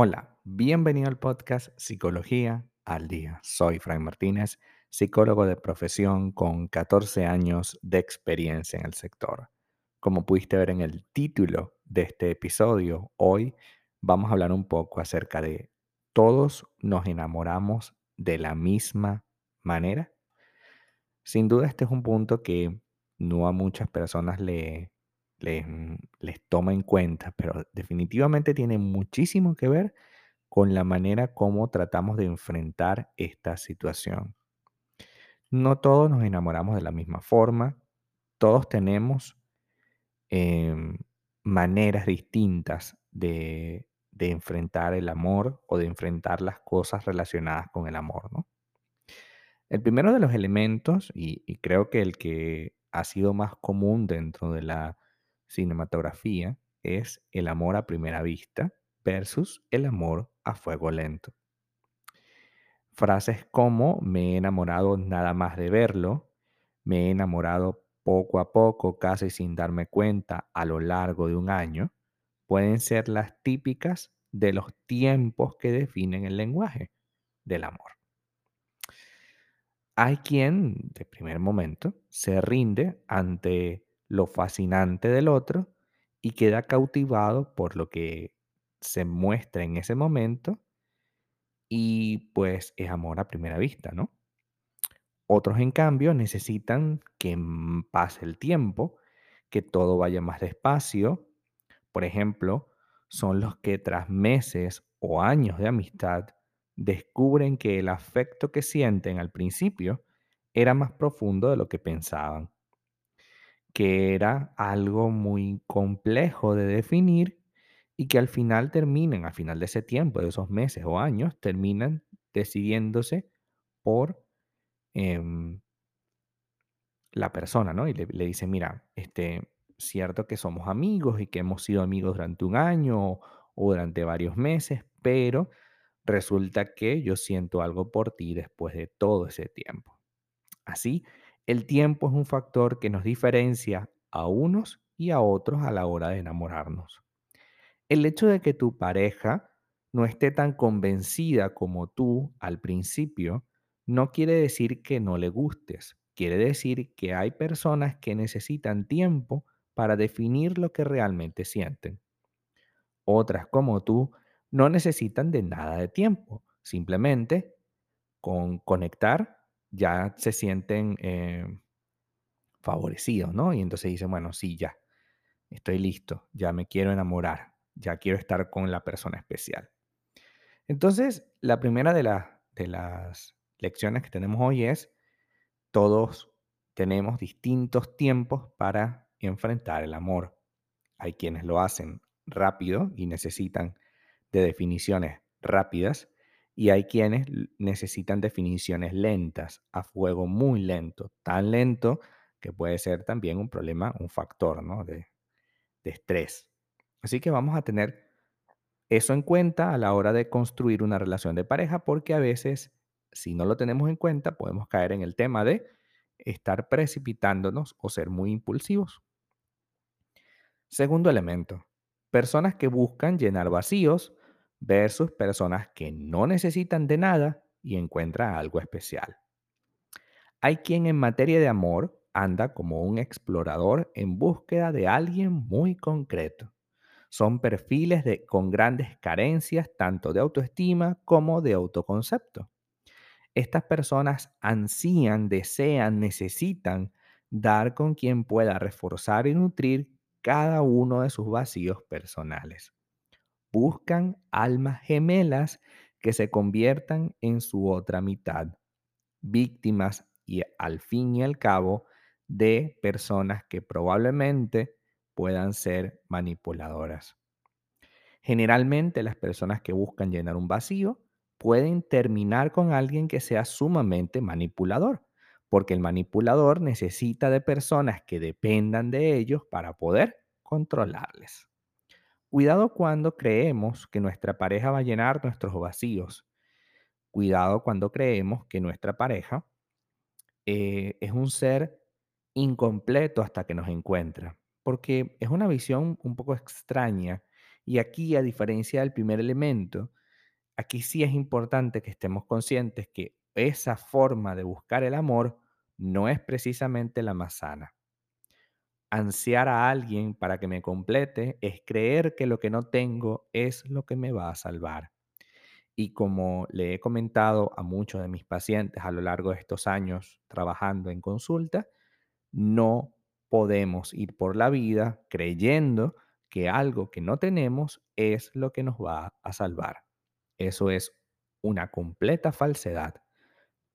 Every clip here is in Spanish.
Hola, bienvenido al podcast Psicología al Día. Soy Frank Martínez, psicólogo de profesión con 14 años de experiencia en el sector. Como pudiste ver en el título de este episodio, hoy vamos a hablar un poco acerca de todos nos enamoramos de la misma manera. Sin duda este es un punto que no a muchas personas le, les, les toma en cuenta, pero definitivamente tiene muchísimo que ver con la manera como tratamos de enfrentar esta situación. No todos nos enamoramos de la misma forma, todos tenemos em, maneras distintas de, de enfrentar el amor o de enfrentar las cosas relacionadas con el amor, ¿no? El primero de los elementos, y creo que el que ha sido más común dentro de la cinematografía, es el amor a primera vista versus el amor a fuego lento. Frases como me he enamorado nada más de verlo, me he enamorado poco a poco, casi sin darme cuenta a lo largo de un año, pueden ser las típicas de los tiempos que definen el lenguaje del amor. Hay quien, de primer momento, se rinde ante lo fascinante del otro y queda cautivado por lo que se muestra en ese momento y pues es amor a primera vista, ¿no? Otros, en cambio, necesitan que mm, pase el tiempo, que todo vaya más despacio. Por ejemplo, son los que tras meses o años de amistad descubren que el afecto que sienten al principio era más profundo de lo que pensaban, que era algo muy complejo de definir y que al final terminan, al final de ese tiempo, de esos meses o años, terminan decidiéndose por em, la persona, ¿no? Y le dice, mira, este, cierto que somos amigos y que hemos sido amigos durante un año o durante varios meses, pero resulta que yo siento algo por ti después de todo ese tiempo. Así, el tiempo es un factor que nos diferencia a unos y a otros a la hora de enamorarnos. El hecho de que tu pareja no esté tan convencida como tú al principio, no quiere decir que no le gustes. Quiere decir que hay personas que necesitan tiempo para definir lo que realmente sienten. Otras como tú no necesitan de nada de tiempo. Simplemente con conectar ya se sienten eh, favorecidos, ¿no? Y entonces dicen, bueno, sí, ya, estoy listo, ya me quiero enamorar, ya quiero estar con la persona especial. Entonces, la primera de, la- de las lecciones que tenemos hoy es, todos tenemos distintos tiempos para enfrentar el amor. Hay quienes lo hacen rápido y necesitan de definiciones rápidas y hay quienes necesitan definiciones lentas, a fuego muy lento, tan lento que puede ser también un problema, un factor, ¿no? de, de estrés. Así que vamos a tener eso en cuenta a la hora de construir una relación de pareja, porque a veces, si no lo tenemos en cuenta, podemos caer en el tema de estar precipitándonos o ser muy impulsivos. Segundo elemento, personas que buscan llenar vacíos versus personas que no necesitan de nada y encuentran algo especial. Hay quien en materia de amor anda como un explorador en búsqueda de alguien muy concreto. Son perfiles de, con grandes carencias tanto de autoestima como de autoconcepto. Estas personas ansían, desean, necesitan dar con quien pueda reforzar y nutrir cada uno de sus vacíos personales. Buscan almas gemelas que se conviertan en su otra mitad, víctimas y al fin y al cabo de personas que probablemente puedan ser manipuladoras. Generalmente las personas que buscan llenar un vacío pueden terminar con alguien que sea sumamente manipulador, porque el manipulador necesita de personas que dependan de ellos para poder controlarles. Cuidado cuando creemos que nuestra pareja va a llenar nuestros vacíos. Cuidado cuando creemos que nuestra pareja eh, es un ser incompleto hasta que nos encuentra, porque es una visión un poco extraña Y aquí, a diferencia del primer elemento, aquí sí es importante que estemos conscientes que esa forma de buscar el amor no es precisamente la más sana. Ansiar a alguien para que me complete es creer que lo que no tengo es lo que me va a salvar. Y como le he comentado a muchos de mis pacientes a lo largo de estos años trabajando en consulta, no podemos ir por la vida creyendo que algo que no tenemos es lo que nos va a salvar. Eso es una completa falsedad.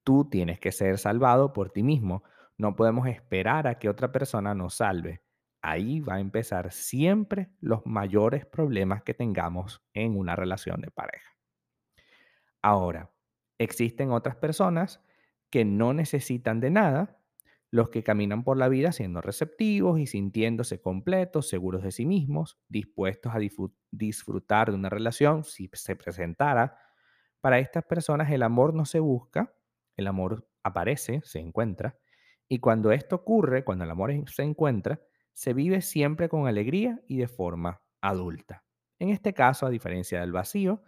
Tú tienes que ser salvado por ti mismo. No podemos esperar a que otra persona nos salve. Ahí va a empezar siempre los mayores problemas que tengamos en una relación de pareja. Ahora, existen otras personas que no necesitan de nada, los que caminan por la vida siendo receptivos y sintiéndose completos, seguros de sí mismos, dispuestos a disfrutar de una relación si se presentara. Para estas personas el amor no se busca, el amor aparece, se encuentra, y cuando esto ocurre, cuando el amor se encuentra, se vive siempre con alegría y de forma adulta. En este caso, a diferencia del vacío,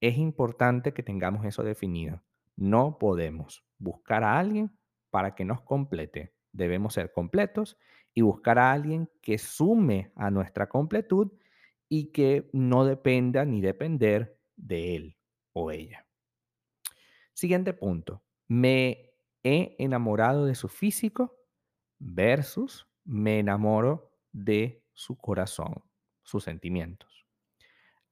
es importante que tengamos eso definido. No podemos buscar a alguien para que nos complete. Debemos ser completos y buscar a alguien que sume a nuestra completud y que no dependa ni depender de él o ella. Siguiente punto. Me he enamorado de su físico versus me enamoro de su corazón, sus sentimientos.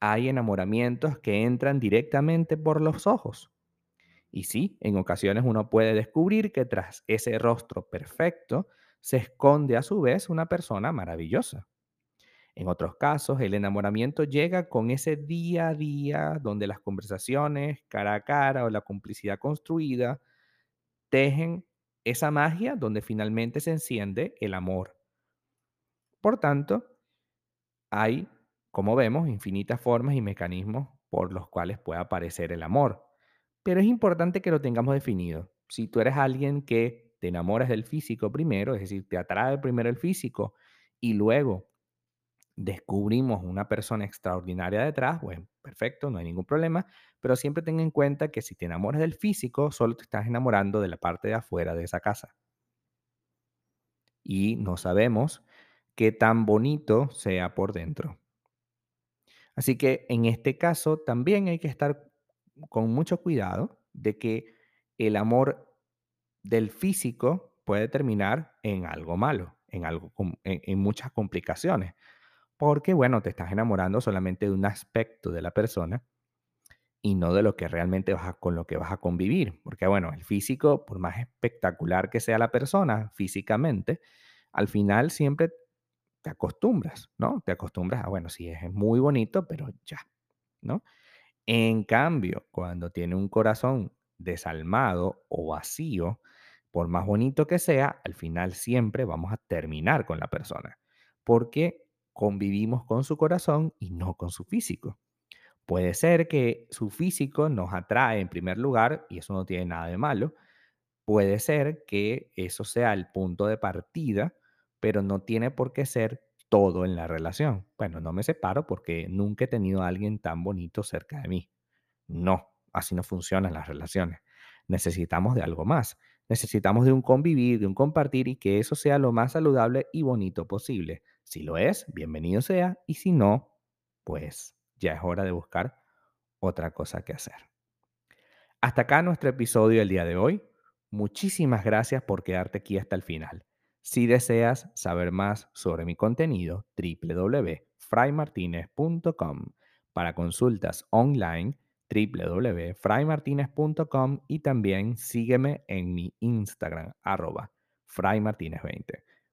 Hay enamoramientos que entran directamente por los ojos. Y sí, en ocasiones uno puede descubrir que tras ese rostro perfecto se esconde a su vez una persona maravillosa. En otros casos, el enamoramiento llega con ese día a día donde las conversaciones cara a cara o la complicidad construida tejen esa magia donde finalmente se enciende el amor. Por tanto, hay, como vemos, infinitas formas y mecanismos por los cuales puede aparecer el amor. Pero es importante que lo tengamos definido. Si tú eres alguien que te enamoras del físico primero, es decir, te atrae primero el físico y luego descubrimos una persona extraordinaria detrás, bueno, perfecto, no hay ningún problema, pero siempre ten en cuenta que si te enamoras del físico, solo te estás enamorando de la parte de afuera de esa casa. Y no sabemos qué tan bonito sea por dentro. Así que en este caso también hay que estar con mucho cuidado de que el amor del físico puede terminar en algo malo, en, algo, en muchas complicaciones. Porque, bueno, te estás enamorando solamente de un aspecto de la persona y no de lo que realmente vas a, con lo que vas a convivir. Porque, bueno, el físico, por más espectacular que sea la persona físicamente, al final siempre te acostumbras, ¿no? Te acostumbras a, bueno, sí, es muy bonito, pero ya, ¿no? En cambio, cuando tiene un corazón desalmado o vacío, por más bonito que sea, al final siempre vamos a terminar con la persona. Porque convivimos con su corazón y no con su físico. Puede ser que su físico nos atrae en primer lugar y eso no tiene nada de malo. Puede ser que eso sea el punto de partida, pero no tiene por qué ser todo en la relación. Bueno, no me separo porque nunca he tenido a alguien tan bonito cerca de mí. No, así no funcionan las relaciones. Necesitamos de algo más. Necesitamos de un convivir, de un compartir y que eso sea lo más saludable y bonito posible. Si lo es, bienvenido sea, y si no, pues ya es hora de buscar otra cosa que hacer. Hasta acá nuestro episodio del día de hoy. Muchísimas gracias por quedarte aquí hasta el final. Si deseas saber más sobre mi contenido, www.fraymartinez.com. Para consultas online, www.fraymartinez.com y también sígueme en mi Instagram, arroba fraymartinez20.